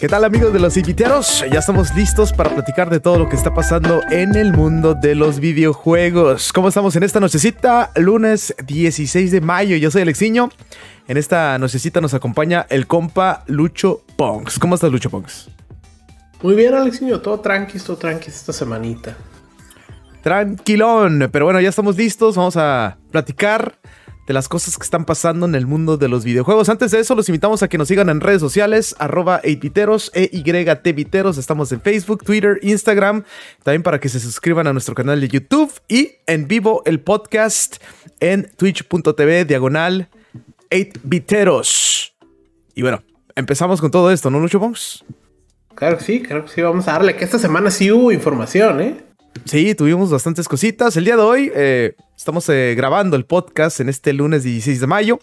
¿Qué tal amigos de los inviteros? Ya estamos listos para platicar de todo lo que está pasando en el mundo de los videojuegos. ¿Cómo estamos en esta nochecita? Lunes 16 de mayo. Yo soy Alexiño. En esta nochecita nos acompaña el compa Lucho Ponks. ¿Cómo estás Lucho Ponks? Muy bien Alexiño, todo tranqui, todo tranqui esta semanita. Tranquilón, pero bueno, ya estamos listos. Vamos a platicar de las cosas que están pasando en el mundo de los videojuegos. Antes de eso, los invitamos a que nos sigan en redes sociales, arroba 8viteros, EYTviteros. Estamos en Facebook, Twitter, Instagram. También para que se suscriban a nuestro canal de YouTube y en vivo el podcast en twitch.tv diagonal 8viteros. Y bueno, empezamos con todo esto, ¿no, Lucho Bones? Claro que sí, claro que sí. Vamos a darle que esta semana sí hubo información, ¿eh? Sí, tuvimos bastantes cositas. El día de hoy eh, estamos eh, grabando el podcast en este lunes 16 de mayo.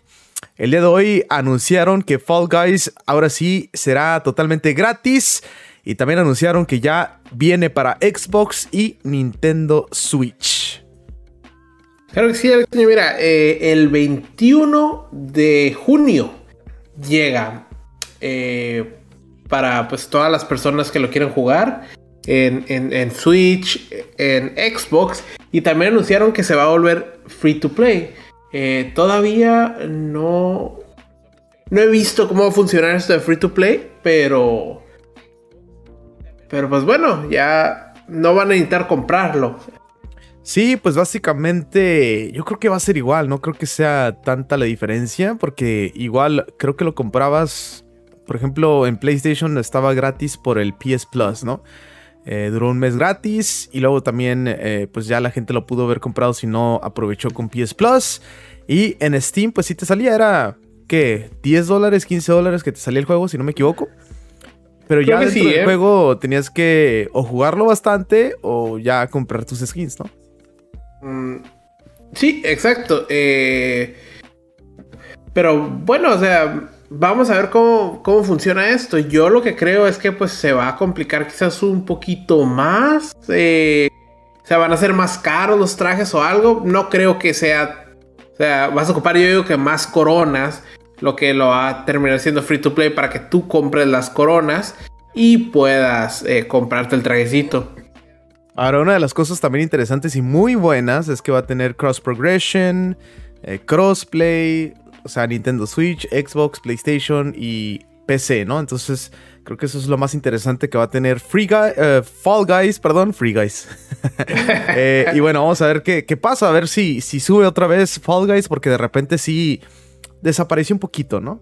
El día de hoy anunciaron que Fall Guys ahora sí será totalmente gratis. Y también anunciaron que ya viene para Xbox y Nintendo Switch. Claro que sí, mira, eh, el 21 de junio llega para pues todas las personas que lo quieran jugar en, Switch, en Xbox. Y también anunciaron que se va a volver free to play. Eh, todavía no, no he visto cómo va a funcionar esto de free to play, pero... Pero pues bueno, ya no van a necesitar comprarlo. Sí, pues básicamente yo creo que va a ser igual, no creo que sea tanta la diferencia, porque igual creo que lo comprabas, por ejemplo, en PlayStation estaba gratis por el PS Plus, ¿no? Eh, duró un mes gratis y luego también eh, pues ya la gente lo pudo haber comprado si no aprovechó con PS Plus. Y en Steam pues si te salía era, ¿qué? 10 dólares, 15 dólares que te salía el juego si no me equivoco. Pero ya dentro del ¿eh? juego tenías que o jugarlo bastante o ya comprar tus skins, ¿no? Mm, sí, exacto. pero bueno, o sea, vamos a ver cómo, funciona esto. Yo lo que creo es que pues se va a complicar quizás un poquito más. Eh, o sea, van a ser más caros los trajes o algo. No creo que sea... O sea, vas a ocupar yo digo que más coronas. Lo que lo va a terminar siendo free to play para que tú compres las coronas y puedas eh, comprarte el trajecito. Ahora, una de las cosas también interesantes y muy buenas es que va a tener cross progression, eh, crossplay, o sea, Nintendo Switch, Xbox, PlayStation y PC, ¿no? Entonces, creo que eso es lo más interesante que va a tener Free eh, Fall Guys, perdón, Free Guys. Eh, y bueno, vamos a ver qué, pasa, a ver si, si sube otra vez Fall Guys, porque de repente sí desapareció un poquito, ¿no?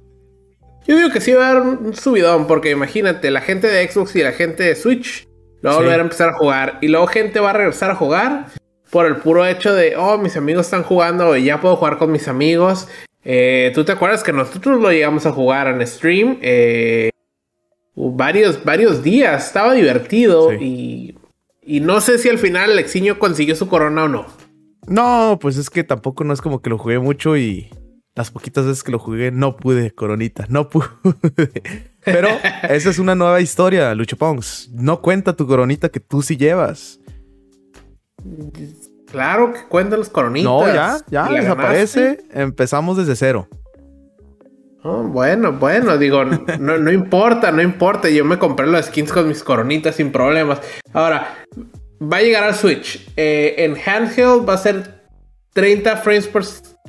Yo digo que sí va a dar un subidón, porque imagínate, la gente de Xbox y la gente de Switch lo va a volver a empezar a jugar. Y luego gente va a regresar a jugar por el puro hecho de, oh, mis amigos están jugando y ya puedo jugar con mis amigos. Eh, ¿Tú te acuerdas que nosotros lo llegamos a jugar en stream? Eh, varios, varios días, estaba divertido y, y no sé si al final Alexiño consiguió su corona o no. No, pues es que tampoco no es como que lo jugué mucho y las poquitas veces que lo jugué no pude, coronita, no pude. Pero esa es una nueva historia, Lucho Pongs. No cuenta tu coronita que tú sí llevas. Claro que cuentan los coronitas. No, ya, ya desaparece. Empezamos desde cero. Oh, bueno, bueno, digo, no, importa, no importa. Yo me compré los skins con mis coronitas sin problemas. Ahora, va a llegar al Switch. Eh, en handheld va a ser 30 frames per,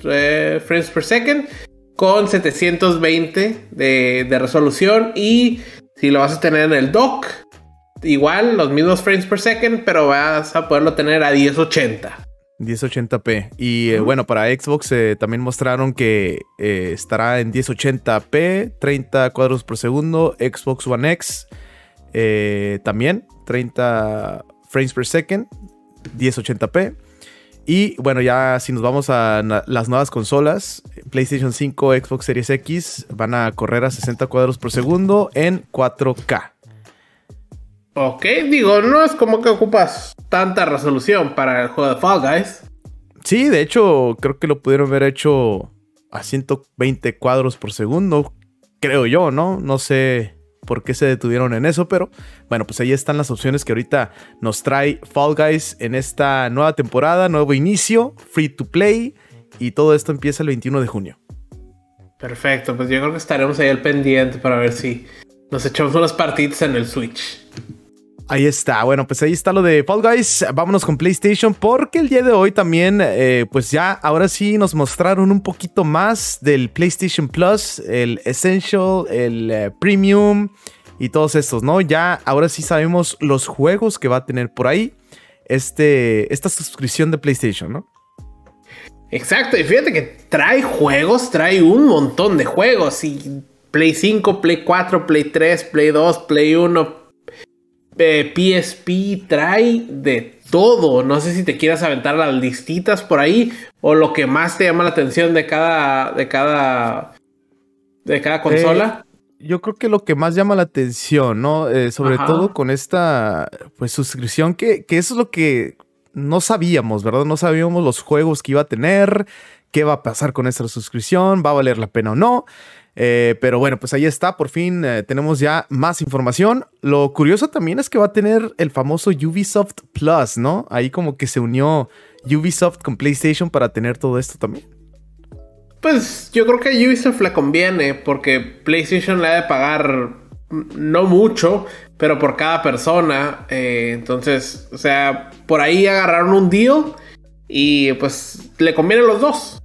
eh, frames per second con 720 de, de resolución. Y si lo vas a tener en el dock, igual los mismos frames per second, pero vas a poderlo tener a 1080. 1080p. Y eh, bueno, para Xbox eh, también mostraron que eh, estará en 1080p, 30 cuadros por segundo. Xbox One X también, 30 frames per second, 1080p. Y bueno, ya si nos vamos a las nuevas consolas, PlayStation 5, Xbox Series X van a correr a 60 cuadros por segundo en 4K. Ok, digo, no es como que ocupas tanta resolución para el juego de Fall Guys. Sí, de hecho, creo que lo pudieron haber hecho a 120 cuadros por segundo, creo yo, ¿no? No sé por qué se detuvieron en eso, pero bueno, pues ahí están las opciones que ahorita nos trae Fall Guys en esta nueva temporada, nuevo inicio, free to play, y todo esto empieza el 21 de junio. Perfecto, pues yo creo que estaremos ahí al pendiente para ver si nos echamos unas partidas en el Switch. Ahí está, bueno, pues ahí está lo de Fall Guys. Vámonos con PlayStation porque el día de hoy también, eh, pues ya ahora sí nos mostraron un poquito más del PlayStation Plus, el Essential, el eh, Premium y todos estos, ¿no? Ya ahora sí sabemos los juegos que va a tener por ahí este, esta suscripción de PlayStation, ¿no? Exacto, y fíjate que trae juegos, trae un montón de juegos. Y Play 5, Play 4, Play 3, Play 2, Play 1, PSP eh, trae de todo. No sé si te quieras aventar las listitas por ahí o lo que más te llama la atención de cada de cada de cada consola. Eh, yo creo que lo que más llama la atención, ¿no? Eh, sobre todo con esta pues suscripción que, que eso es lo que no sabíamos, ¿verdad? No sabíamos los juegos que iba a tener, qué va a pasar con esta suscripción, va a valer la pena o no. Eh, pero bueno, pues ahí está, por fin eh, tenemos ya más información. Lo curioso también es que va a tener el famoso Ubisoft Plus, ¿no? Ahí como que se unió Ubisoft con PlayStation para tener todo esto también. Pues yo creo que a Ubisoft le conviene porque PlayStation le ha de pagar no mucho, pero por cada persona. Eh, entonces, o sea, por ahí agarraron un deal y pues le conviene a los dos.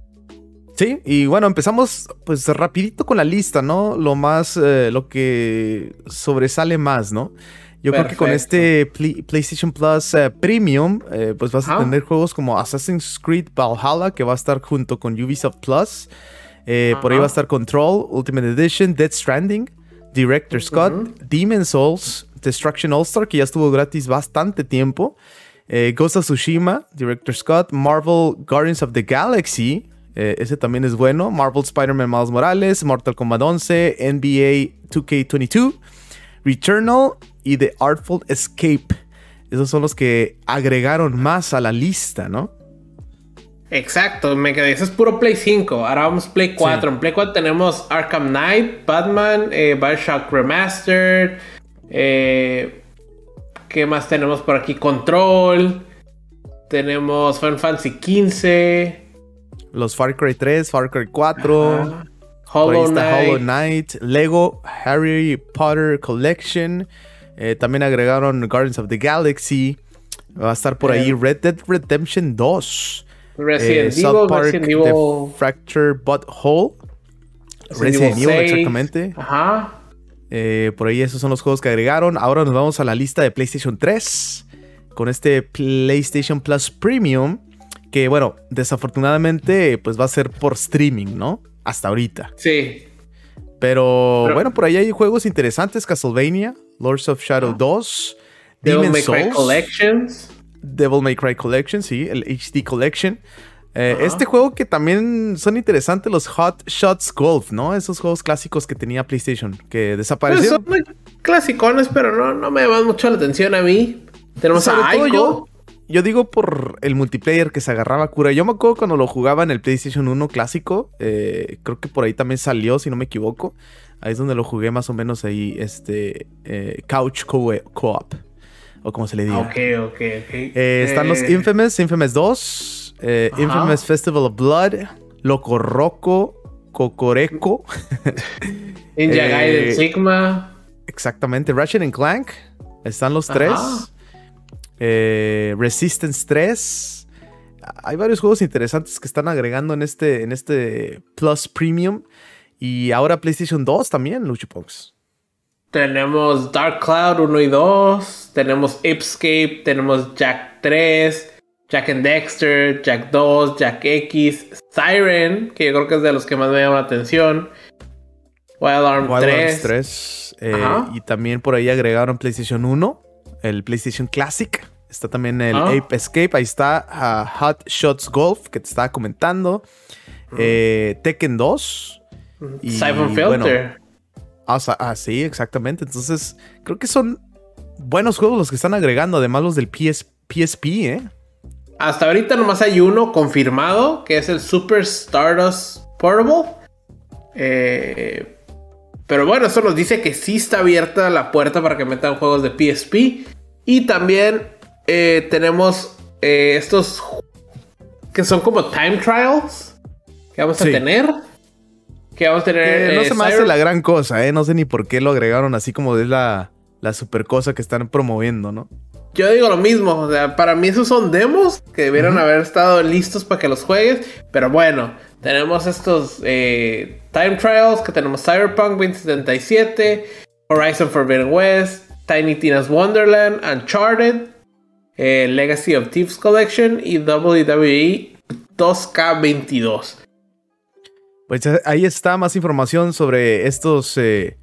Sí, y bueno, empezamos pues rapidito con la lista, ¿no? Lo más, eh, lo que sobresale más, ¿no? Yo creo que con este PlayStation Plus eh, Premium, eh, pues vas a tener juegos como Assassin's Creed Valhalla, que va a estar junto con Ubisoft Plus. por ahí va a estar Control, Ultimate Edition, Dead Stranding, Director Scott, Demon Souls, Destruction All Star, que ya estuvo gratis bastante tiempo. Ghost of Tsushima, Director Scott, Marvel Guardians of the Galaxy, eh, ese también es bueno. Marvel Spider-Man Miles Morales, Mortal Kombat 11, NBA 2K22, Returnal y The Artful Escape. Esos son los que agregaron más a la lista, ¿no? Exacto, me quedé. Ese es puro Play 5. Ahora vamos Play 4. En Play 4 tenemos Arkham Knight, Batman, eh, Bioshock Remastered. Eh, ¿Qué más tenemos por aquí? Control. Tenemos Final Fantasy 15 los Far Cry 3, Far Cry 4, Hollow, Knight. Hollow Knight, Lego Harry Potter Collection. Eh, también agregaron Guardians of the Galaxy. Va a estar por ahí eh. Red Dead Redemption 2. Resident eh, Evil, Park, Resident Evil. The Fracture Butthole. Resident, Evil, exactamente. Ajá. por ahí esos son los juegos que agregaron. Ahora nos vamos a la lista de PlayStation 3. Con este PlayStation Plus Premium que bueno, desafortunadamente pues va a ser por streaming, ¿no? Hasta ahorita. Sí. Pero, bueno, por ahí hay juegos interesantes, Castlevania, Lords of Shadow 2, Devil May Cry Collections. Devil May Cry Collection, sí, el HD Collection. Eh, este juego que también son interesantes los Hot Shots Golf, ¿no? Esos juegos clásicos que tenía PlayStation, que desaparecieron. Pues son muy clasicones, pero no, no me llaman mucho la atención a mí. Tenemos a yo digo por el multiplayer que se agarraba cura. Yo me acuerdo cuando lo jugaba en el PlayStation 1 clásico. Eh, creo que por ahí también salió, si no me equivoco. Ahí es donde lo jugué más o menos ahí, este, eh, Couch Co-op. o como se le diga. Ok, ok, ok. Eh, están los Infamous, Infamous 2, Infamous Festival of Blood, Loco Roco, Cocoreco. Ninja Gaiden Sigma. Exactamente, Ratchet and Clank. Están los tres. Eh, Resistance 3. Hay varios juegos interesantes que están agregando en este, en este Plus Premium. Y ahora PlayStation 2 también, Luchipox. Tenemos Dark Cloud 1 y 2. Tenemos Escape. Tenemos Jack 3. Jack and Dexter. Jack 2. Jack X. Siren. Que yo creo que es de los que más me llama la atención. Wild Arms 3. 3 eh, y también por ahí agregaron PlayStation 1. El PlayStation Classic. Está también el ah. Ape Escape. Ahí está ah, Hot Shots Golf, que te estaba comentando. Eh, Tekken 2. Y, Siphon Filter. ah, sí, exactamente. Entonces, creo que son buenos juegos los que están agregando, además los del PSP, ¿eh? Hasta ahorita nomás hay uno confirmado, que es el Super Stardust Portable. Eh, pero bueno, eso nos dice que sí está abierta la puerta para que metan juegos de PSP. Y también eh, tenemos eh, estos que son como time trials que vamos a tener. Que vamos a tener. no eh, se me hace la gran cosa, ¿eh? No sé ni por qué lo agregaron así como es la, la super cosa que están promoviendo, ¿no? Yo digo lo mismo, o sea, para mí esos son demos que debieron haber estado listos para que los juegues, pero bueno, tenemos estos eh, Time Trials, que tenemos Cyberpunk 2077, Horizon Forbidden West, Tiny Tina's Wonderland, Uncharted, eh, Legacy of Thieves Collection y WWE 2K22. Pues ahí está más información sobre estos eh,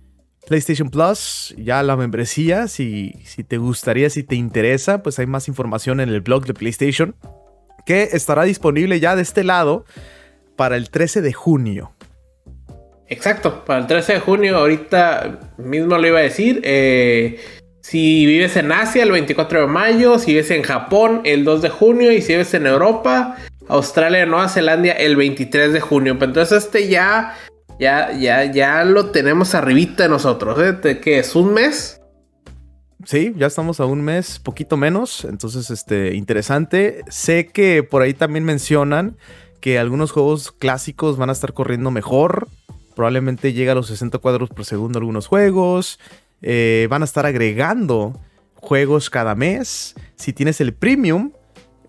PlayStation Plus, ya la membresía, si, si te gustaría, si te interesa, pues hay más información en el blog de PlayStation, que estará disponible ya de este lado para el 13 de junio. Exacto, para el 13 de junio, ahorita mismo lo iba a decir. Eh, si vives en Asia, el 24 de mayo. Si vives en Japón, el 2 de junio. Y si vives en Europa, Australia, Nueva Zelanda, el 23 de junio. Pero entonces este ya, ya, ya, ya lo tenemos arribita de nosotros. ¿eh? ¿Qué es? ¿Un mes? Sí, ya estamos a un mes, poquito menos. Entonces, este, interesante. Sé que por ahí también mencionan que algunos juegos clásicos van a estar corriendo mejor. Probablemente llega a los 60 cuadros por segundo algunos juegos. Eh, van a estar agregando juegos cada mes. Si tienes el premium,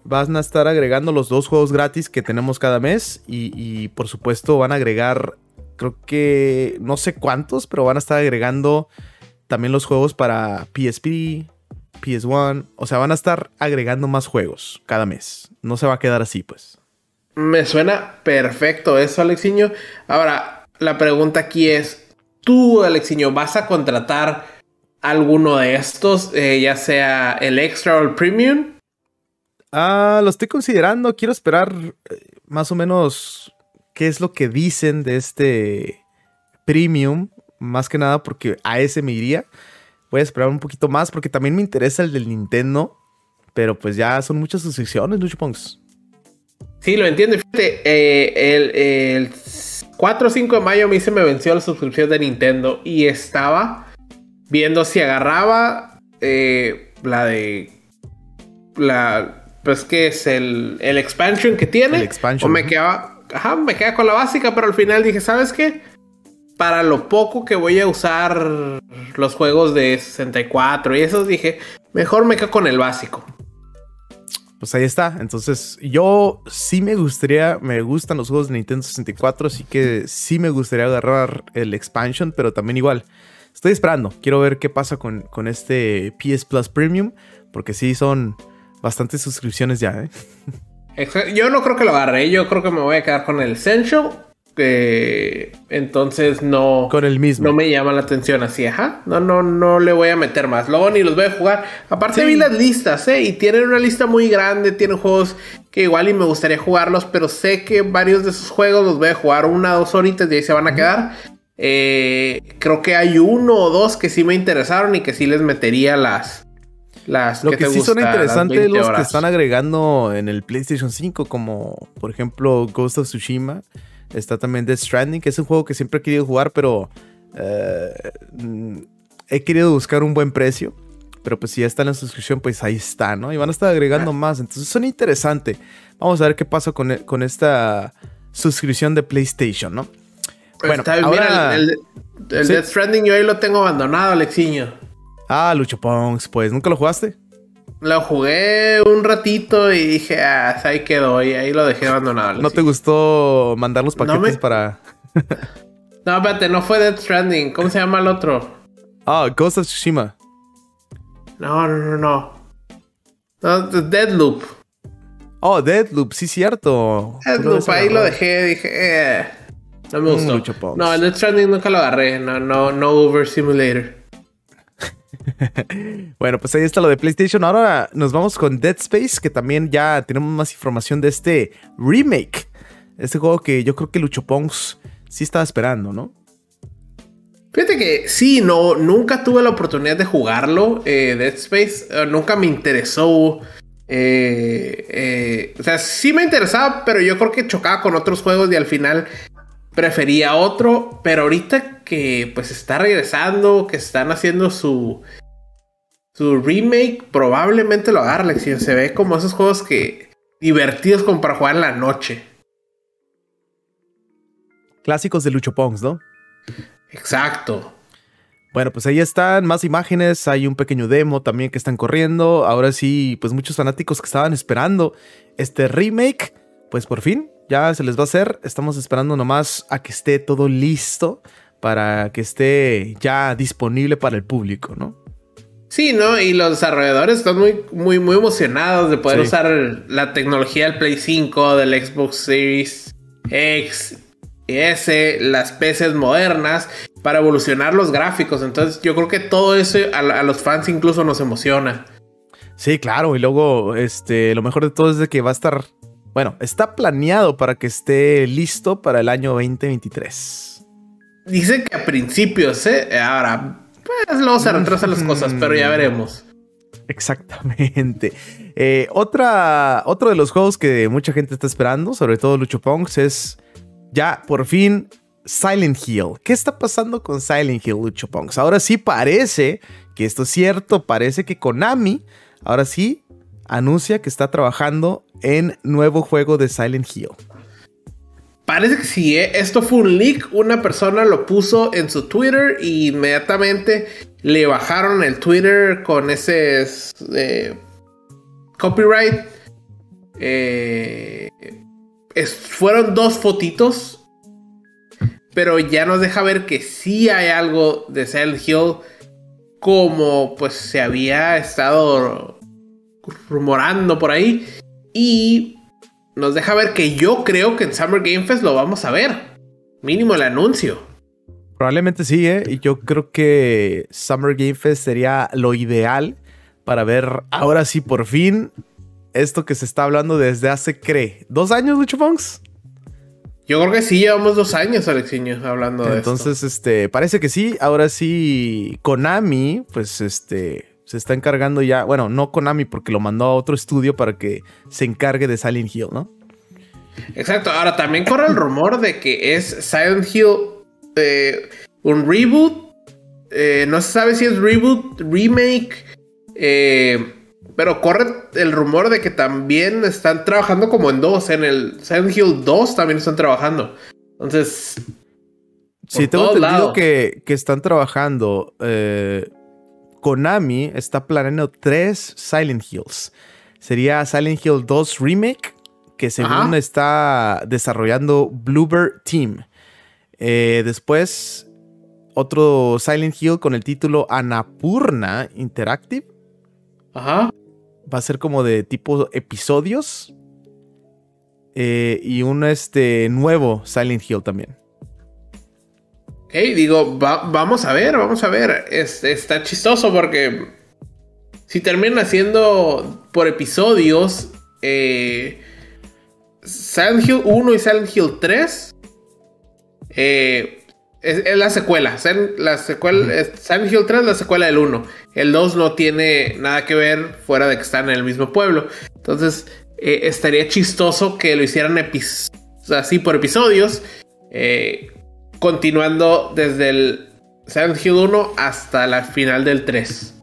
van a estar agregando los dos juegos gratis que tenemos cada mes. Y, y, por supuesto van a agregar, creo que no sé cuántos, pero van a estar agregando también los juegos para PSP, PS1. O sea, van a estar agregando más juegos cada mes. No se va a quedar así, pues. Me suena perfecto eso, Alexiño. Ahora, la pregunta aquí es, ¿tú, Alexiño, vas a contratar alguno de estos, eh, ya sea el extra o el premium? Ah, lo estoy considerando. Quiero esperar eh, más o menos qué es lo que dicen de este premium. Más que nada porque a ese me iría. Voy a esperar un poquito más porque también me interesa el del Nintendo. Pero pues ya son muchas suscripciones, Lucho Pongs. Sí, lo entiendo. Fíjate, eh, el, el 4 o 5 de mayo a mí se me venció la suscripción de Nintendo y estaba viendo si agarraba eh, la de la pues que es el, el expansion que tiene El expansion, o me quedaba ajá, me quedaba con la básica pero al final dije sabes qué para lo poco que voy a usar los juegos de 64 y esos dije mejor me quedo con el básico Pues ahí está. Entonces, yo sí me gustaría, me gustan los juegos de Nintendo 64, así que sí me gustaría agarrar el expansion, pero también igual. Estoy esperando. Quiero ver qué pasa con, con este PS Plus Premium, porque sí son bastantes suscripciones ya, ¿eh? Yo no creo que lo agarre, yo creo que me voy a quedar con el Essential. Que entonces no, Con el mismo. no me llama la atención así, ajá. No, no, no le voy a meter más. Luego ni los voy a jugar. Aparte Sí. vi las listas, ¿eh? Y tienen una lista muy grande, tienen juegos que igual y me gustaría jugarlos, pero sé que varios de esos juegos los voy a jugar una o dos horitas y ahí se van a quedar. Eh, creo que hay uno o dos que sí me interesaron y que sí les metería las... las Lo ¿qué que te sí son gusta? Las interesantes 20 los que están agregando en el PlayStation 5, como por ejemplo Ghost of Tsushima. Está también Death Stranding, que es un juego que siempre he querido jugar, pero eh, mm, he querido buscar un buen precio. Pero pues si ya está en la suscripción, pues ahí está, ¿no? Y van a estar agregando más. Entonces son interesantes. Vamos a ver qué pasa con, e- con esta suscripción de PlayStation, ¿no? Bueno, bien, ahora- mira, el, el, el Sí. Death Stranding yo ahí lo tengo abandonado, Alexiño. Ah, Lucho Pongs, pues, ¿nunca lo jugaste? Lo jugué un ratito y dije, ah, ahí quedó, y ahí lo dejé abandonado. ¿No te gustó mandar los No paquetes me- para... No, espérate, no fue Death Stranding. ¿Cómo se llama el otro? Ah, Ghost of Tsushima. No, no, no, no. No, Deadloop. Oh, Deadloop, sí, cierto. Deadloop, ahí lo dejé, dije, eh. No me Mm, gustó. mucho no, el Death Stranding nunca lo agarré. No, no, no Uber Simulator. Bueno, pues ahí está lo de PlayStation. Ahora nos vamos con Dead Space, que también ya tenemos más información de este remake. Este juego que yo creo que Lucho Pongs sí estaba esperando, ¿no? Fíjate que sí, no, nunca tuve la oportunidad de jugarlo, eh, Dead Space, eh, nunca me interesó. eh, eh, o sea, sí me interesaba, pero yo creo que chocaba con otros juegos y al final prefería otro. Pero ahorita que pues está regresando, que están haciendo su su remake, probablemente lo agarre, Alexion. Se ve como esos juegos que divertidos como para jugar en la noche. clásicos de Lucho Pongs, ¿no? Exacto. Bueno, pues ahí están más imágenes, hay un pequeño demo también que están corriendo. Ahora sí, pues muchos fanáticos que estaban esperando este remake, pues por fin ya se les va a hacer. Estamos esperando nomás a que esté todo listo para que esté ya disponible para el público, ¿no? Sí, ¿no? Y los desarrolladores están muy, muy, muy emocionados de poder usar la tecnología del Play 5, del Xbox Series X y S, las PCs modernas, para evolucionar los gráficos. Entonces, yo creo que todo eso a, los fans incluso nos emociona. Sí, claro. Y luego, este, lo mejor de todo es de que va a estar, bueno, está planeado para que esté listo para el año 2023. Dice que a principios, ¿eh? Ahora, pues luego se retrasan las cosas, pero ya veremos. Exactamente. Eh, otra, otro de los juegos que mucha gente está esperando, sobre todo Lucho Pongs, es ya por fin Silent Hill. ¿Qué está pasando con Silent Hill, Lucho Pongs? Ahora sí parece que esto es cierto, parece que Konami ahora sí anuncia que está trabajando en nuevo juego de Silent Hill. Parece que sí, ¿eh? esto fue un leak. Una persona lo puso en su Twitter y inmediatamente le bajaron el Twitter con ese eh, copyright. Eh, fueron dos fotitos, pero ya nos deja ver que sí hay algo de Silent Hill como pues se había estado rumorando por ahí. Y nos deja ver que yo creo que en Summer Game Fest lo vamos a ver. Mínimo el anuncio. Probablemente sí, ¿eh? Y yo creo que Summer Game Fest sería lo ideal para ver ahora sí por fin esto que se está hablando desde hace, cree, dos años, Lucho Punks. Yo creo que sí, llevamos dos años, Alexiño, hablando de Entonces, este, parece que sí. Ahora sí, Konami, pues, este, se está encargando ya, bueno, no Konami porque lo mandó a otro estudio para que se encargue de Silent Hill, ¿no? Exacto, ahora también corre el rumor de que es Silent Hill eh, un reboot, eh, no se sabe si es reboot, remake, eh, pero corre el rumor de que también están trabajando como en dos, en el Silent Hill 2 también están trabajando. Entonces... Sí, tengo entendido que, que, están trabajando Konami está planeando tres Silent Hills. Sería Silent Hill 2 Remake, que según está desarrollando Bluebird Team. Eh, después, otro Silent Hill con el título Anapurna Interactive. Ajá. Va a ser como de tipo episodios. Eh, y un este, nuevo Silent Hill también. Ok, digo, vamos a ver, vamos a ver. está chistoso porque si terminan haciendo por episodios eh, Silent Hill 1 y Silent Hill 3, eh, es, la secuela. La secuela Silent Hill 3 es la secuela del 1. El 2 no tiene nada que ver fuera de que están en el mismo pueblo. Entonces, eh, estaría chistoso que lo hicieran así por episodios. Eh, continuando desde el Silent Hill 1 hasta la final del 3.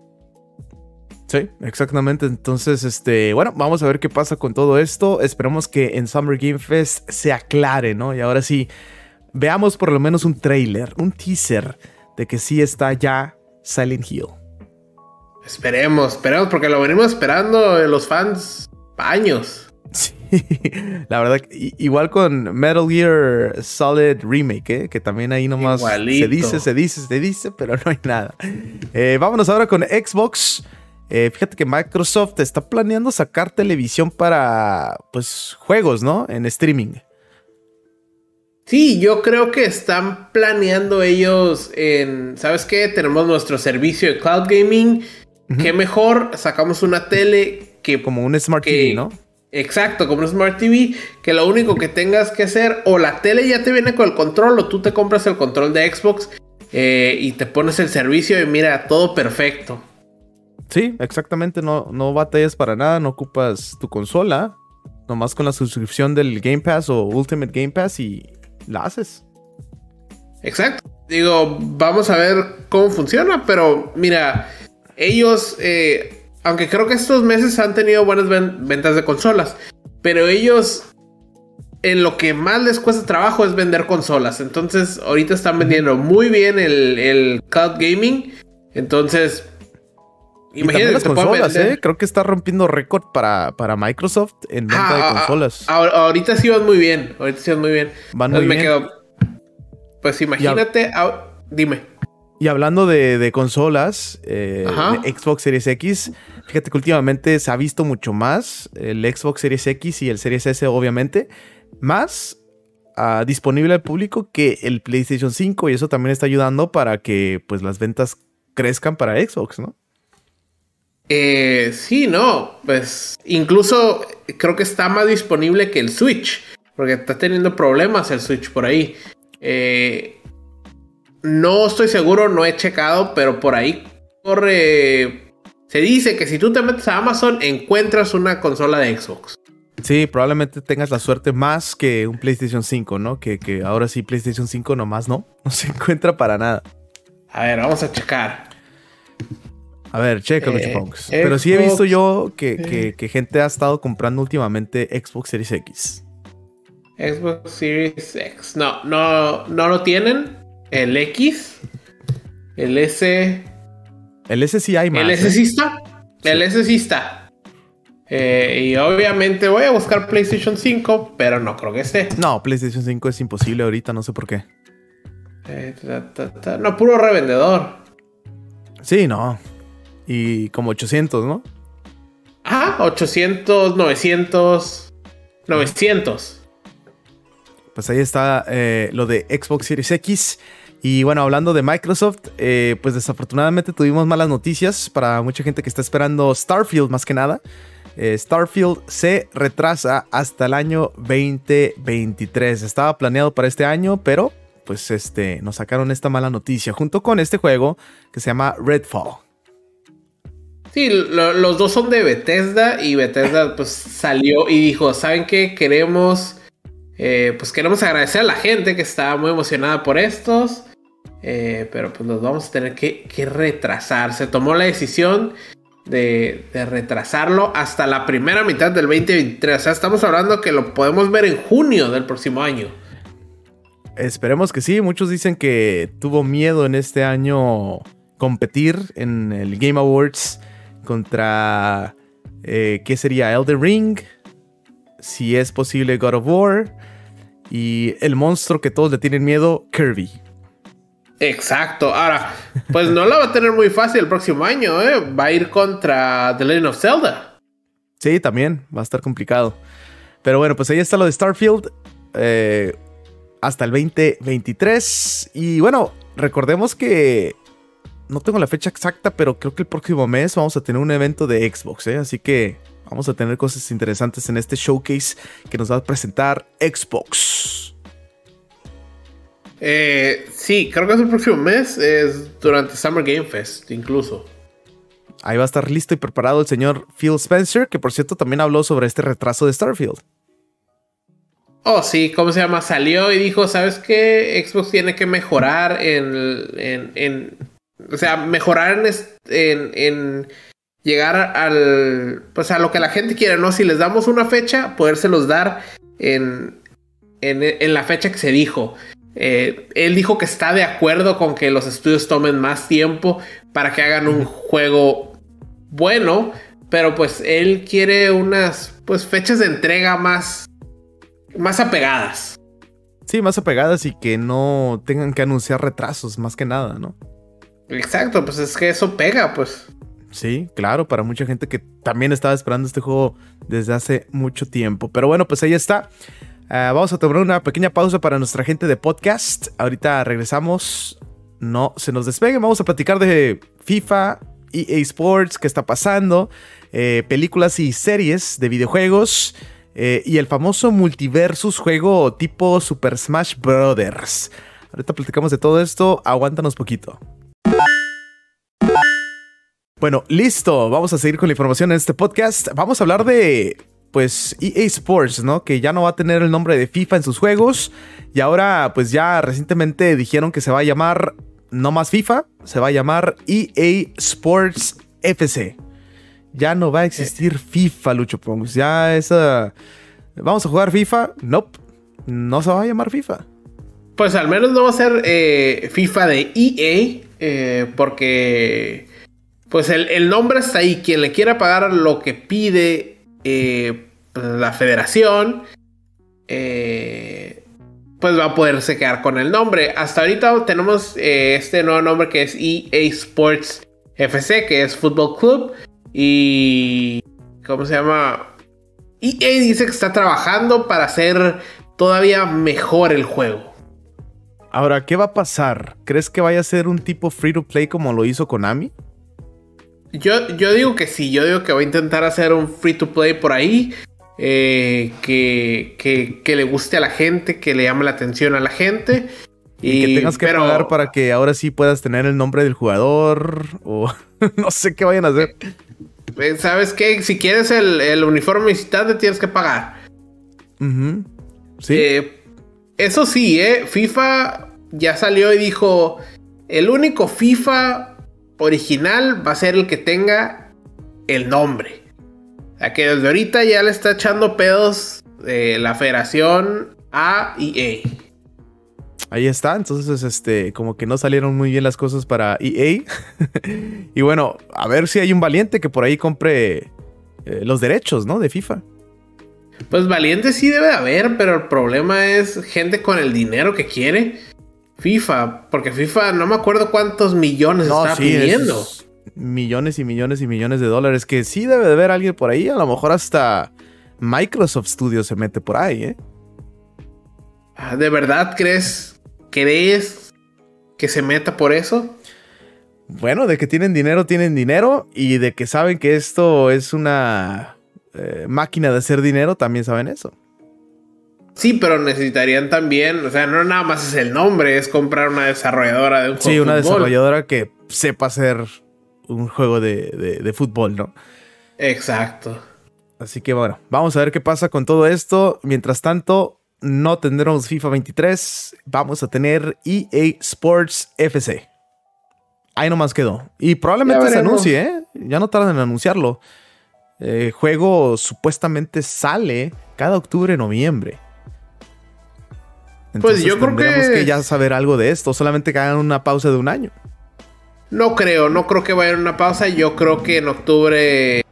Sí, exactamente. Entonces, este, bueno, vamos a ver qué pasa con todo esto. Esperemos que en Summer Game Fest se aclare, ¿no? Y ahora sí, veamos por lo menos un trailer, un teaser de que sí está ya Silent Hill. Esperemos, esperemos, porque lo venimos esperando los fans años. La verdad, igual con Metal Gear Solid Remake, ¿eh? que también ahí nomás se dice, se dice, se dice, pero no hay nada. Eh, vámonos ahora con Xbox. Eh, fíjate que Microsoft está planeando sacar televisión para, pues, juegos, ¿no? En streaming. Sí, yo creo que están planeando ellos en, ¿sabes qué? Tenemos nuestro servicio de cloud gaming. ¿Qué mejor? Sacamos una tele que... Como un Smart TV, ¿no? Exacto, como un Smart TV, que lo único que tengas que hacer, o la tele ya te viene con el control, o tú te compras el control de Xbox eh, y te pones el servicio y mira, todo perfecto. Sí, exactamente, no, no batallas para nada, no ocupas tu consola, nomás con la suscripción del Game Pass o Ultimate Game Pass y la haces. Exacto, digo, vamos a ver cómo funciona, pero mira, ellos... Eh, aunque creo que estos meses han tenido buenas ventas de consolas. Pero ellos en lo que más les cuesta trabajo es vender consolas. Entonces, ahorita están vendiendo muy bien el, el cloud gaming. Entonces, imagínate las consolas, ¿eh? Creo que está rompiendo récord para, para Microsoft en venta de ah, ah, consolas. ahorita sí van muy bien. Ahorita sí van muy bien. Van muy bien. pues imagínate. dime. Y hablando de, consolas, eh, Xbox Series X, fíjate que últimamente se ha visto mucho más el Xbox Series X y el Series S, obviamente más ah, disponible al público que el PlayStation 5 y eso también está ayudando para que pues las ventas crezcan para Xbox, ¿no? Eh, sí, no, pues incluso creo que está más disponible que el Switch, porque está teniendo problemas el Switch por ahí. Eh, no estoy seguro, no he checado, pero por ahí corre... Se dice que si tú te metes a Amazon encuentras una consola de Xbox. Sí, probablemente tengas la suerte más que un PlayStation 5, ¿no? Que, ahora sí PlayStation 5 nomás no, no se encuentra para nada. A ver, vamos a checar. A ver, checa eh, Pero sí he visto yo que, gente ha estado comprando últimamente Xbox Series X. Xbox Series X. No, no, no lo tienen. El X. El S. El S sí hay más. El S ¿eh? sí está. El S sí está. Eh, y obviamente voy a buscar PlayStation 5, pero no creo que esté. No, PlayStation 5 es imposible ahorita, no sé por qué. Eh, no, puro revendedor. Sí, no. Y como 800, ¿no? Ajá, 800, 900, 900. Pues ahí está eh, lo de Xbox Series X. Y bueno, hablando de Microsoft, pues desafortunadamente tuvimos malas noticias para mucha gente que está esperando Starfield más que nada. Eh, Starfield se retrasa hasta el año 2023. Estaba planeado para este año, pero pues este, nos sacaron esta mala noticia junto con este juego que se llama Redfall. Sí, los dos son de Bethesda y Bethesda pues salió y dijo, ¿saben qué? Queremos, eh, pues queremos agradecer a la gente que estaba muy emocionada por estos, eh, pero pues nos vamos a tener que, que retrasar. Se tomó la decisión de, retrasarlo hasta la primera mitad del 2023. O sea, estamos hablando que lo podemos ver en junio del próximo año. Esperemos que sí. Muchos dicen que tuvo miedo en este año competir en el Game Awards contra, eh, ¿qué sería? Elder Ring. Si es posible, God of War. Y el monstruo que todos le tienen miedo, Kirby. Exacto. Ahora, pues no la va a tener muy fácil el próximo año, ¿eh? Va a ir contra The Legend of Zelda. Sí, también va a estar complicado. Pero bueno, pues ahí está lo de Starfield. Eh, hasta el 2023. Y bueno, recordemos que no tengo la fecha exacta, pero creo que el próximo mes vamos a tener un evento de Xbox, ¿eh? Así que vamos a tener cosas interesantes en este showcase que nos va a presentar Xbox. Eh, sí, creo que es el próximo mes, es durante Summer Game Fest, incluso. Ahí va a estar listo y preparado el señor Phil Spencer, que por cierto también habló sobre este retraso de Starfield. Oh, sí, ¿cómo se llama? Salió y dijo, ¿sabes qué? Xbox tiene que mejorar en... en, o sea, mejorar en, en, llegar al... Pues a lo que la gente quiere, ¿no? Si les damos una fecha, podérselos dar en, en la fecha que se dijo. Eh, él dijo que está de acuerdo con que los estudios tomen más tiempo para que hagan un juego bueno, pero pues él quiere unas pues fechas de entrega más más apegadas. Sí, más apegadas y que no tengan que anunciar retrasos, más que nada, ¿no? Exacto, pues es que eso pega, pues. Sí, claro, para mucha gente que también estaba esperando este juego desde hace mucho tiempo. Pero bueno, pues ahí está. Ah, vamos a tomar una pequeña pausa para nuestra gente de podcast. Ahorita regresamos. No se nos despeguen. Vamos a platicar de FIFA, EA Sports, qué está pasando, eh, películas y series de videojuegos eh, y el famoso multiversus juego tipo Super Smash Brothers. Ahorita platicamos de todo esto. Aguántanos poquito. Bueno, listo. Vamos a seguir con la información en este podcast. Vamos a hablar de pues EA Sports, ¿no? Que ya no va a tener el nombre de FIFA en sus juegos. Y ahora, pues ya recientemente dijeron que se va a llamar no más FIFA, se va a llamar EA Sports FC. Ya no va a existir FIFA, Lucho Pongos. Ya esa... ¿Vamos a jugar FIFA? Nope. no se va a llamar FIFA. Pues al menos no va a ser eh, FIFA de EA, eh, porque pues el, nombre está ahí. Quien le quiera pagar lo que pide eh, pues, la federación, pues va a poderse quedar con el nombre. Hasta ahorita tenemos este nuevo nombre que es EA Sports FC, que es Fútbol Club. Y... ¿Cómo se llama? EA dice que está trabajando para hacer todavía mejor el juego. Ahora, ¿qué va a pasar? ¿Crees que vaya a ser un tipo free to play como lo hizo Konami? Yo, yo digo que sí, yo digo que va a intentar hacer un free to play por ahí. Eh, que, que, le guste a la gente, que le llame la atención a la gente. Y, que tengas que pagar para que ahora sí puedas tener el nombre del jugador. O no sé qué vayan a hacer. Eh, ¿Sabes qué? Si quieres el, uniforme visitante, tienes que pagar. Sí. Eh, eso sí, ¿eh? FIFA ya salió y dijo: el único FIFA original va a ser el que tenga el nombre. O sea que desde ahorita ya le está echando pedos de la federación a EA. Ahí está, entonces este, como que no salieron muy bien las cosas para EA. y bueno, a ver si hay un valiente que por ahí compre eh, los derechos, ¿no? De FIFA. Pues valiente sí debe de haber, pero el problema es gente con el dinero que quiere FIFA, porque FIFA no me acuerdo cuántos millones está pidiendo. Millones y millones y millones de dólares que sí debe de haber alguien por ahí, a lo mejor hasta Microsoft Studios se mete por ahí, ¿eh? Ah, ¿De verdad crees ¿Crees que se meta por eso? Bueno, de que tienen dinero, tienen dinero. Y de que saben que esto es una eh, máquina de hacer dinero, también saben eso. Sí, pero necesitarían también, o sea, no nada más es el nombre, es comprar una desarrolladora de un juego. Sí, una desarrolladora que sepa hacer un juego de, de fútbol, ¿no? Exacto. Así que bueno, vamos a ver qué pasa con todo esto. Mientras tanto, no tendremos FIFA 23, vamos a tener EA Sports FC. Ahí nomás quedó. Y probablemente se anuncie, ¿eh? Ya no tardan en anunciarlo. El juego supuestamente sale cada octubre, noviembre. Pues yo creo que... que ya saber algo de esto, solamente que hagan una pausa de un año. No creo, no creo que vaya a una pausa. Yo creo que en octubre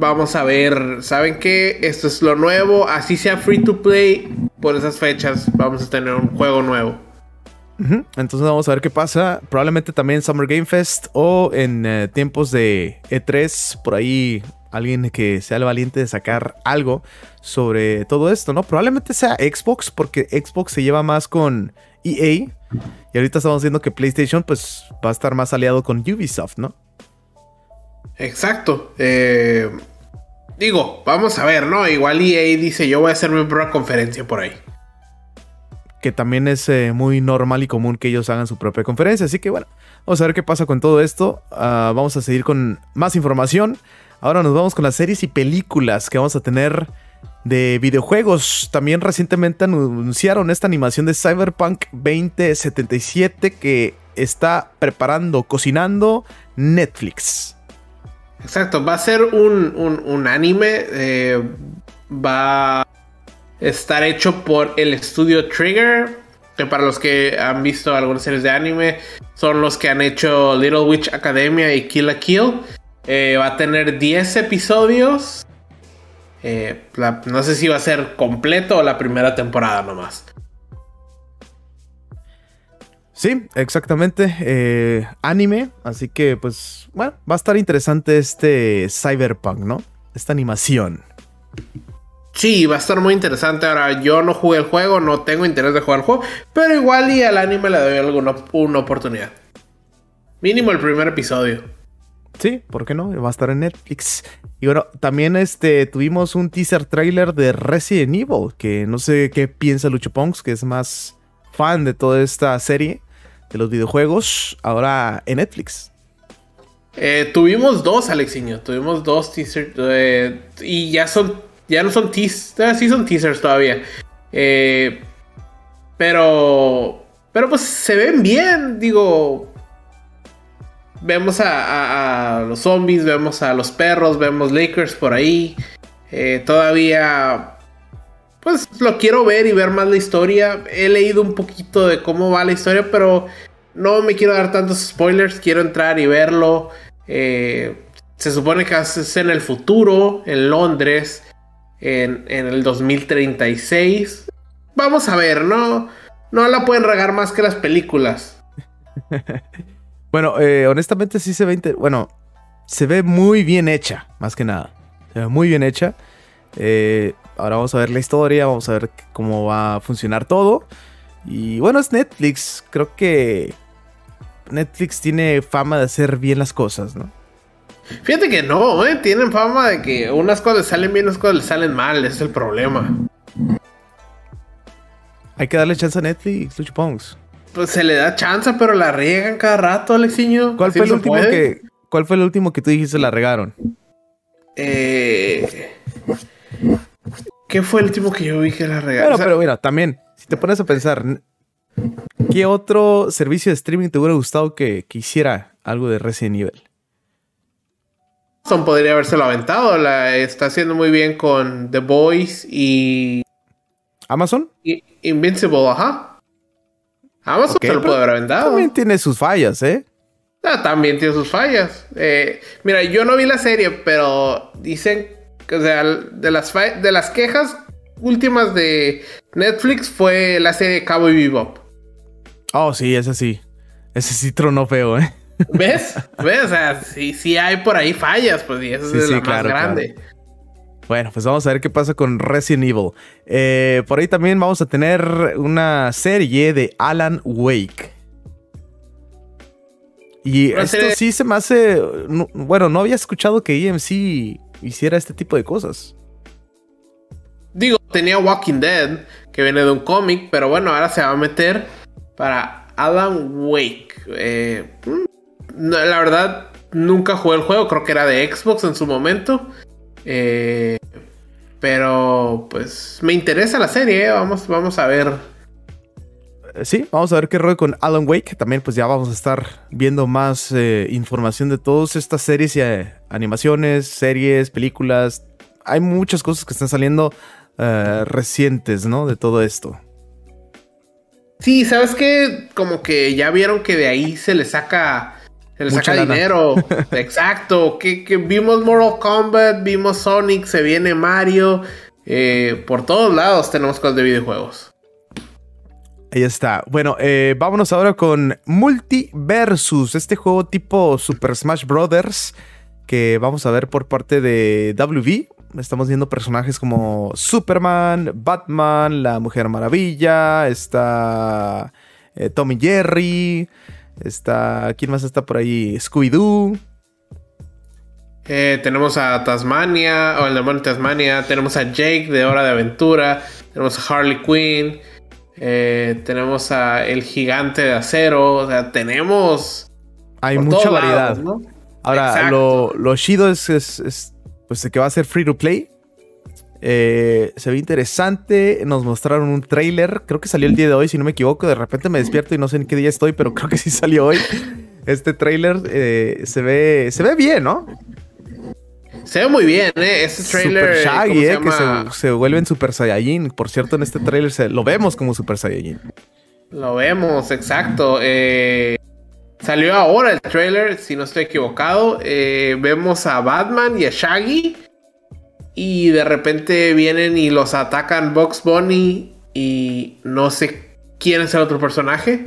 Vamos a ver, ¿saben qué? Esto es lo nuevo, así sea free to play, por esas fechas vamos a tener un juego nuevo. Entonces vamos a ver qué pasa. Probablemente también Summer Game Fest o en eh, tiempos de E3, por ahí alguien que sea el valiente de sacar algo sobre todo esto, ¿no? Probablemente sea Xbox, porque Xbox se lleva más con EA. Y ahorita estamos viendo que PlayStation pues va a estar más aliado con Ubisoft, ¿no? Exacto. Eh, digo, vamos a ver, ¿no? Igual EA dice, yo voy a hacer mi propia conferencia por ahí. Que también es eh, muy normal y común que ellos hagan su propia conferencia. Así que bueno, vamos a ver qué pasa con todo esto. Ah, vamos a seguir con más información. Ahora nos vamos con las series y películas que vamos a tener de videojuegos. También recientemente anunciaron esta animación de Cyberpunk 2077 que está preparando, cocinando Netflix. Exacto, va a ser un, anime. Eh, va a estar hecho por el estudio Trigger. Que para los que han visto algunas series de anime, son los que han hecho Little Witch Academia y Kill a Kill. Eh, va a tener 10 episodios. Eh, no sé si va a ser completo o la primera temporada nomás. Sí, exactamente. Eh, anime. Así que, pues, bueno, va a estar interesante este Cyberpunk, ¿no? Esta animación. Sí, va a estar muy interesante. Ahora, yo no jugué el juego, no tengo interés de jugar el juego, pero igual y al anime le doy alguna una oportunidad. Mínimo el primer episodio. Sí, ¿por qué no? Va a estar en Netflix. Y bueno, también este, tuvimos un teaser trailer de Resident Evil, que no sé qué piensa Lucho Ponks, que es más fan de toda esta serie de los videojuegos ahora en Netflix. Eh, tuvimos dos, Alexiño. Tuvimos dos teasers. Eh, y ya son. Ya no son teasers. Ah, sí son teasers todavía. Eh, pero. Pero pues se ven bien. Digo. Vemos a, los zombies. Vemos a los perros. Vemos Lakers por ahí. todavía. pues lo quiero ver y ver más la historia. He leído un poquito de cómo va la historia, pero no me quiero dar tantos spoilers. Quiero entrar y verlo. Eh, se supone que es en el futuro, en Londres, en, el 2036. Vamos a ver, no, no la pueden regar más que las películas. bueno, eh, honestamente sí se ve... Bueno, se ve muy bien hecha, más que nada. Se ve muy bien hecha. Eh, ahora vamos a ver la historia, vamos a ver cómo va a funcionar todo. Y bueno, es Netflix. Creo que Netflix tiene fama de hacer bien las cosas, ¿no? Fíjate que no, ¿eh? Tienen fama de que unas cosas salen bien, unas cosas salen mal. Ese es el problema. Hay que darle chance a Netflix, Lucho Pues se le da chance, pero la riegan cada rato, Alexiño. ¿Cuál fue el último que, ¿Cuál fue el último que tú dijiste la regaron? Eh, ¿Qué fue el último que yo vi que la regaron? Bueno, pero mira, también, si te pones a pensar, ¿qué otro servicio de streaming te hubiera gustado que, que hiciera algo de Resident Evil? Amazon podría habérselo aventado. La está haciendo muy bien con The Boys y. ¿Amazon? Invincible, ajá. Amazon se lo puede haber aventado. También tiene sus fallas, ¿eh? Ah, también tiene sus fallas. Eh, mira, yo no vi la serie, pero dicen que, o sea, de las, de las quejas últimas de Netflix fue la serie Cowboy Bebop. Oh, sí, ese sí. Ese sí tronó feo, ¿eh? ¿Ves? ¿Ves? O sea, sí, hay por ahí fallas, pues, y eso es la más grande. Bueno, pues vamos a ver qué pasa con Resident Evil. Eh, por ahí también vamos a tener una serie de Alan Wake. Y esto sí se me hace. bueno, no había escuchado que EMC hiciera este tipo de cosas. Digo, tenía Walking Dead, que viene de un cómic, pero bueno, ahora se va a meter para Alan Wake. Eh, mm, la verdad, nunca jugué el juego, creo que era de Xbox en su momento. Eh, pero pues me interesa la serie, ¿eh? vamos, vamos a ver. Eh, sí, vamos a ver qué rollo con Alan Wake. También pues ya vamos a estar viendo más información de todas estas series y animaciones, series, películas. Hay muchas cosas que están saliendo recientes, ¿no? De todo esto. Sí, ¿sabes qué? Como que ya vieron que de ahí se le saca se le saca dinero. Exacto. Que, vimos Mortal Kombat, vimos Sonic, se viene Mario. Eh, por todos lados tenemos cosas de videojuegos. Ahí está. Bueno, eh, vámonos ahora con Multiversus, este juego tipo Super Smash Brothers que vamos a ver por parte de WB. Estamos viendo personajes como Superman, Batman, la Mujer Maravilla, está eh, Tommy Jerry. Está. ¿Quién más está por ahí? Scooby-Doo. Eh, tenemos a Tasmania, o el demonio de Tasmania. Tenemos a Jake de Hora de Aventura. Tenemos a Harley Quinn. Eh, tenemos a El Gigante de Acero. O sea, tenemos. Hay mucha variedad. Ahora, lo, lo, chido es, es, es, pues, que va a ser free to play. Eh, se ve interesante. Nos mostraron un trailer. Creo que salió el día de hoy, si no me equivoco. De repente me despierto y no sé en qué día estoy, pero creo que sí salió hoy. Este trailer eh, se ve. Se ve bien, ¿no? Se ve muy bien, ¿eh? Este trailer. Super Shaggy, ¿eh? Que se, vuelve en Super Saiyajin. Por cierto, en este trailer lo vemos como Super Saiyajin. Lo vemos, exacto. Eh, salió ahora el trailer, si no estoy equivocado. vemos a Batman y a Shaggy y de repente vienen y los atacan Box Bunny y no sé quién es el otro personaje.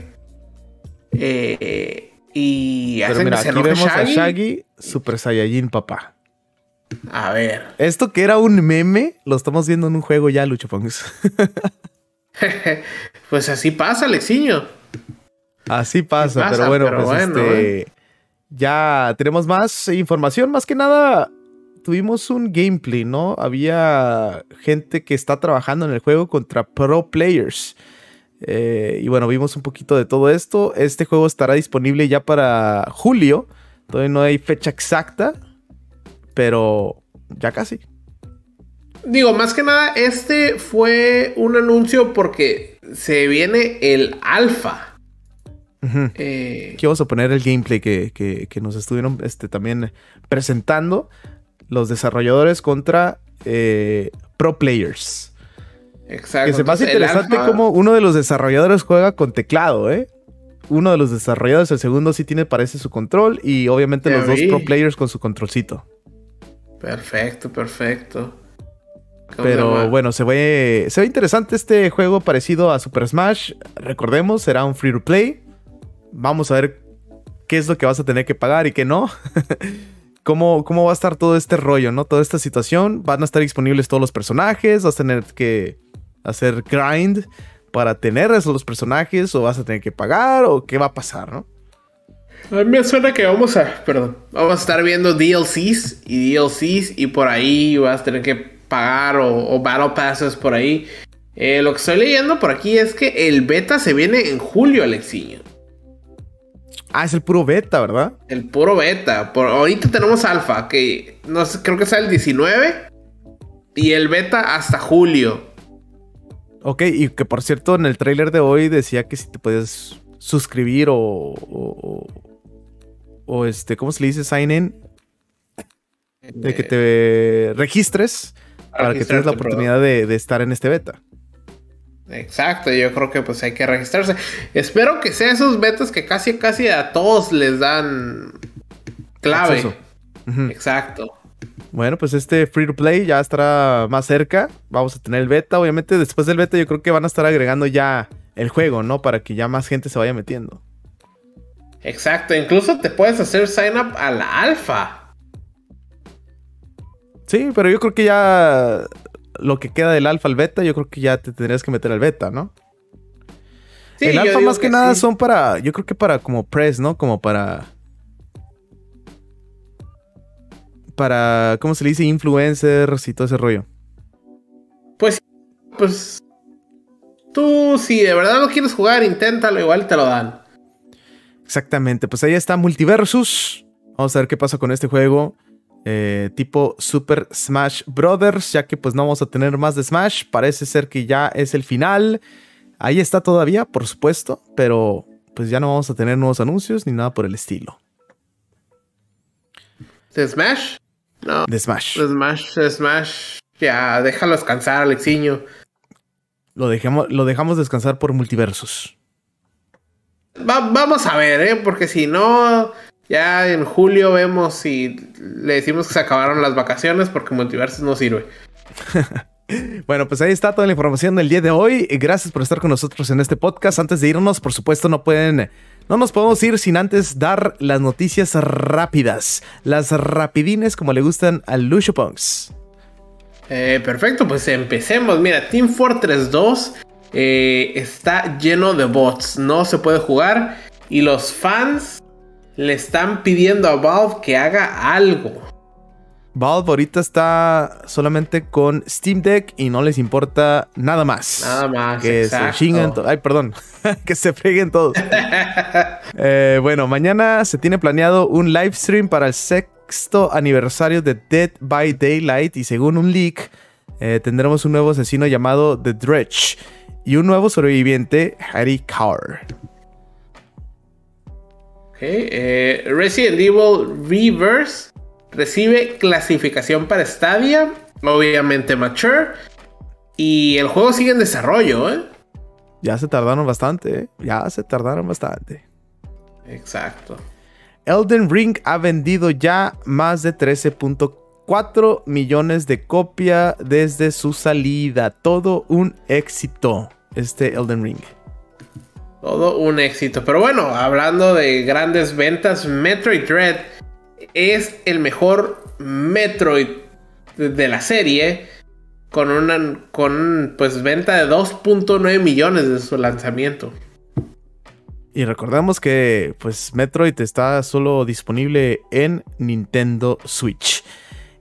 Eh, y hacen que se aquí vemos a Shaggy, Super Saiyajin papá. A ver. Esto que era un meme, lo estamos viendo en un juego ya, Lucho pues así pasa, Alexiño. Así pasa, pero bueno, pues este, ¿eh? ya tenemos más información, más que nada tuvimos un gameplay, ¿no? Había gente que está trabajando en el juego contra pro players. Eh, y bueno, vimos un poquito de todo esto. Este juego estará disponible ya para julio. Todavía no hay fecha exacta, pero ya casi. Digo, más que nada, este fue un anuncio porque se viene el alfa. Eh, Aquí vamos a poner el gameplay que, nos estuvieron este, también presentando los desarrolladores contra eh, pro players. Exacto. Que se me hace interesante cómo uno de los desarrolladores juega con teclado, ¿eh? Uno de los desarrolladores, el segundo sí tiene, parece su control. Y obviamente los dos pro players con su controlcito. Perfecto, perfecto. Pero bueno, se ve, se ve interesante este juego parecido a Super Smash. Recordemos, será un free to play. Vamos a ver qué es lo que vas a tener que pagar y qué no. ¿Cómo, ¿Cómo va a estar todo este rollo, no? Toda esta situación. Van a estar disponibles todos los personajes. Vas a tener que hacer grind para tener esos los personajes. O vas a tener que pagar. O qué va a pasar, ¿no? A mí me suena que vamos a, perdón, vamos a estar viendo DLCs y DLCs y por ahí vas a tener que pagar o, Battle Passes por ahí. Eh, lo que estoy leyendo por aquí es que el beta se viene en julio, Alexiño. Ah, es el puro beta, ¿verdad? El puro beta. Por, ahorita tenemos alfa, que no sé, creo que es el 19. Y el beta hasta julio. Ok, y que por cierto, en el trailer de hoy decía que si te puedes suscribir o, o, este, ¿cómo se le dice? Sign in. De que te registres para que tengas la oportunidad de, estar en este beta. Exacto, yo creo que pues hay que registrarse. Espero que sea esos betas que casi casi a todos les dan clave. Exacto. Bueno, pues este free to play ya estará más cerca. Vamos a tener el beta. Obviamente, después del beta, yo creo que van a estar agregando ya el juego, ¿no? Para que ya más gente se vaya metiendo. Exacto, incluso te puedes hacer sign up a la alfa. Sí, pero yo creo que ya lo que queda del alfa al beta, yo creo que ya te tendrías que meter al beta, ¿no? Sí, el alfa más que, nada son para, yo creo que para como press, ¿no? Como para... Para, ¿cómo se le dice? Influencers y todo ese rollo. Pues, pues... Tú, si de verdad lo quieres jugar, inténtalo, igual te lo dan. Exactamente, pues ahí está Multiversus. Vamos a ver qué pasa con este juego. Eh, tipo Super Smash Brothers, ya que pues no vamos a tener más de Smash. Parece ser que ya es el final. Ahí está todavía, por supuesto, pero pues ya no vamos a tener nuevos anuncios ni nada por el estilo. ¿De Smash? No. De Smash. De Smash, de Smash. Ya, déjalo descansar, Alexiño. Lo, dejamos, lo dejamos descansar por multiversos. vamos a ver, ¿eh? Porque si no, ya en julio vemos si le decimos que se acabaron las vacaciones porque Multiversus no sirve. Bueno, pues ahí está toda la información del día de hoy. Gracias por estar con nosotros en este podcast. Antes de irnos, por supuesto, no pueden, no nos podemos ir sin antes dar las noticias rápidas, las rapidines como le gustan a Lucio Punks. Eh, perfecto, pues empecemos. Mira, Team Fortress 2 eh, está lleno de bots, no se puede jugar y los fans le están pidiendo a Valve que haga algo. Valve ahorita está solamente con Steam Deck y no les importa nada más. Nada más. Que se chingan. Ay, perdón. que se freguen todos. Eh, bueno, mañana se tiene planeado un live stream para el sexto aniversario de Dead by Daylight y según un leak eh, tendremos un nuevo asesino llamado The Dredge y un nuevo sobreviviente, Harry Carr. Eh, Resident Evil Reverse recibe clasificación para Stadia, obviamente Mature, y el juego sigue en desarrollo, ¿eh? Ya se tardaron bastante, ¿eh? Ya se tardaron bastante. Exacto. Elden Ring ha vendido ya más de 13.4 millones de copias desde su salida. Todo un éxito este Elden Ring. Todo un éxito. Pero bueno, hablando de grandes ventas, Metroid Dread es el mejor Metroid de la serie. Con una con pues venta de 2.9 millones de su lanzamiento. Y recordemos que pues Metroid está solo disponible en Nintendo Switch.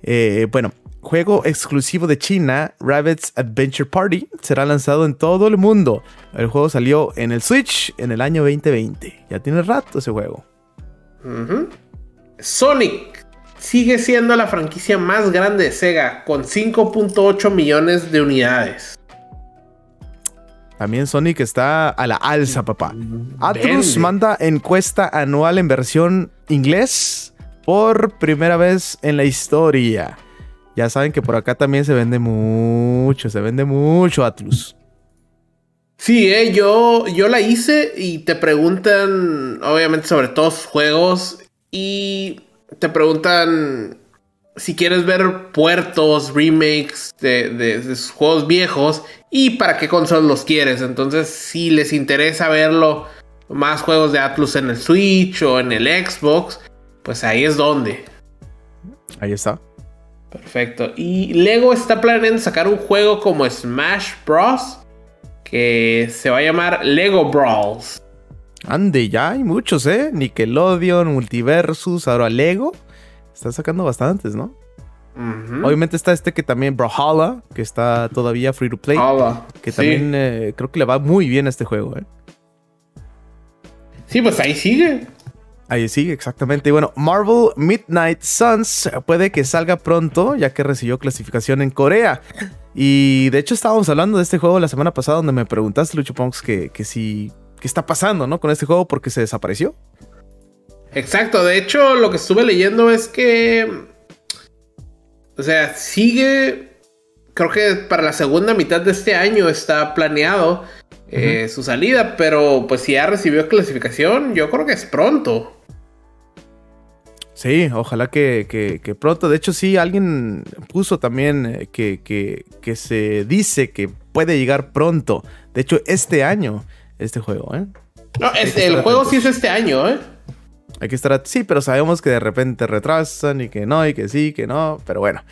Eh, bueno, juego exclusivo de China, Rabbit's Adventure Party, será lanzado en todo el mundo. El juego salió en el Switch en el año 2020. Ya tiene rato ese juego. Sonic sigue siendo la franquicia más grande de Sega, con 5.8 millones de unidades. También Sonic está a la alza, papá. Atlus manda encuesta anual en versión inglés por primera vez en la historia. Ya saben que por acá también se vende mucho, se vende mucho Atlus. Sí, eh, yo, yo la hice y te preguntan, obviamente, sobre todos juegos y te preguntan si quieres ver puertos, remakes de, de, sus juegos viejos y para qué consolas los quieres. Entonces, si les interesa verlo, más juegos de Atlus en el Switch o en el Xbox, pues ahí es donde. Ahí está. Perfecto. Y Lego está planeando sacar un juego como Smash Bros que se va a llamar Lego Brawls. Ande, ya hay muchos, ¿eh? Nickelodeon, Multiversus, ahora Lego. Está sacando bastantes, ¿no? Obviamente está este que también, Brawlhalla, que está todavía free to play. Que también eh, creo que le va muy bien a este juego, ¿eh? Sí, pues ahí sigue. Ahí sigue, exactamente. Y bueno, Marvel Midnight Suns puede que salga pronto, ya que recibió clasificación en Corea. Y de hecho estábamos hablando de este juego la semana pasada donde me preguntaste, Lucho Ponks, que, que si... ¿Qué está pasando, no? Con este juego porque se desapareció. Exacto, de hecho lo que estuve leyendo es que... O sea, sigue... Creo que para la segunda mitad de este año está planeado eh, su salida, pero pues si ya recibió clasificación, yo creo que es pronto. Sí, ojalá que, pronto. De hecho, sí, alguien puso también eh, que, que, se dice que puede llegar pronto. De hecho, este año, este juego, ¿eh? No, este, el juego sí es este año, ¿eh? Hay que estar. Sí, pero sabemos que de repente retrasan y que no, y que sí, que no. Pero bueno,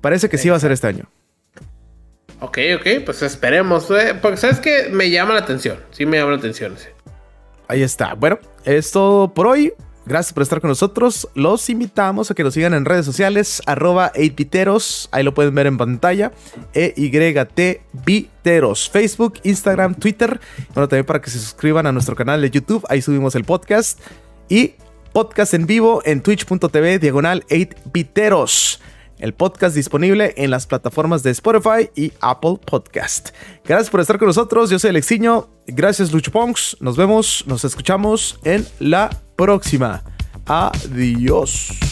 parece que sí va a ser este año. Ok, ok, pues esperemos. Eh, porque sabes que me llama la atención. Sí, me llama la atención. Ahí está. Bueno, es todo por hoy. Gracias por estar con nosotros. Los invitamos a que nos sigan en redes sociales, arroba 8 ahí lo pueden ver en pantalla, E-Y-T Viteros, Facebook, Instagram, Twitter. Bueno, también para que se suscriban a nuestro canal de YouTube, ahí subimos el podcast. Y podcast en vivo en twitch.tv, diagonal 8 el podcast disponible en las plataformas de Spotify y Apple Podcast. Gracias por estar con nosotros. Yo soy Alexiño. Gracias, Lucho Ponks. Nos vemos, nos escuchamos en la próxima. Adiós.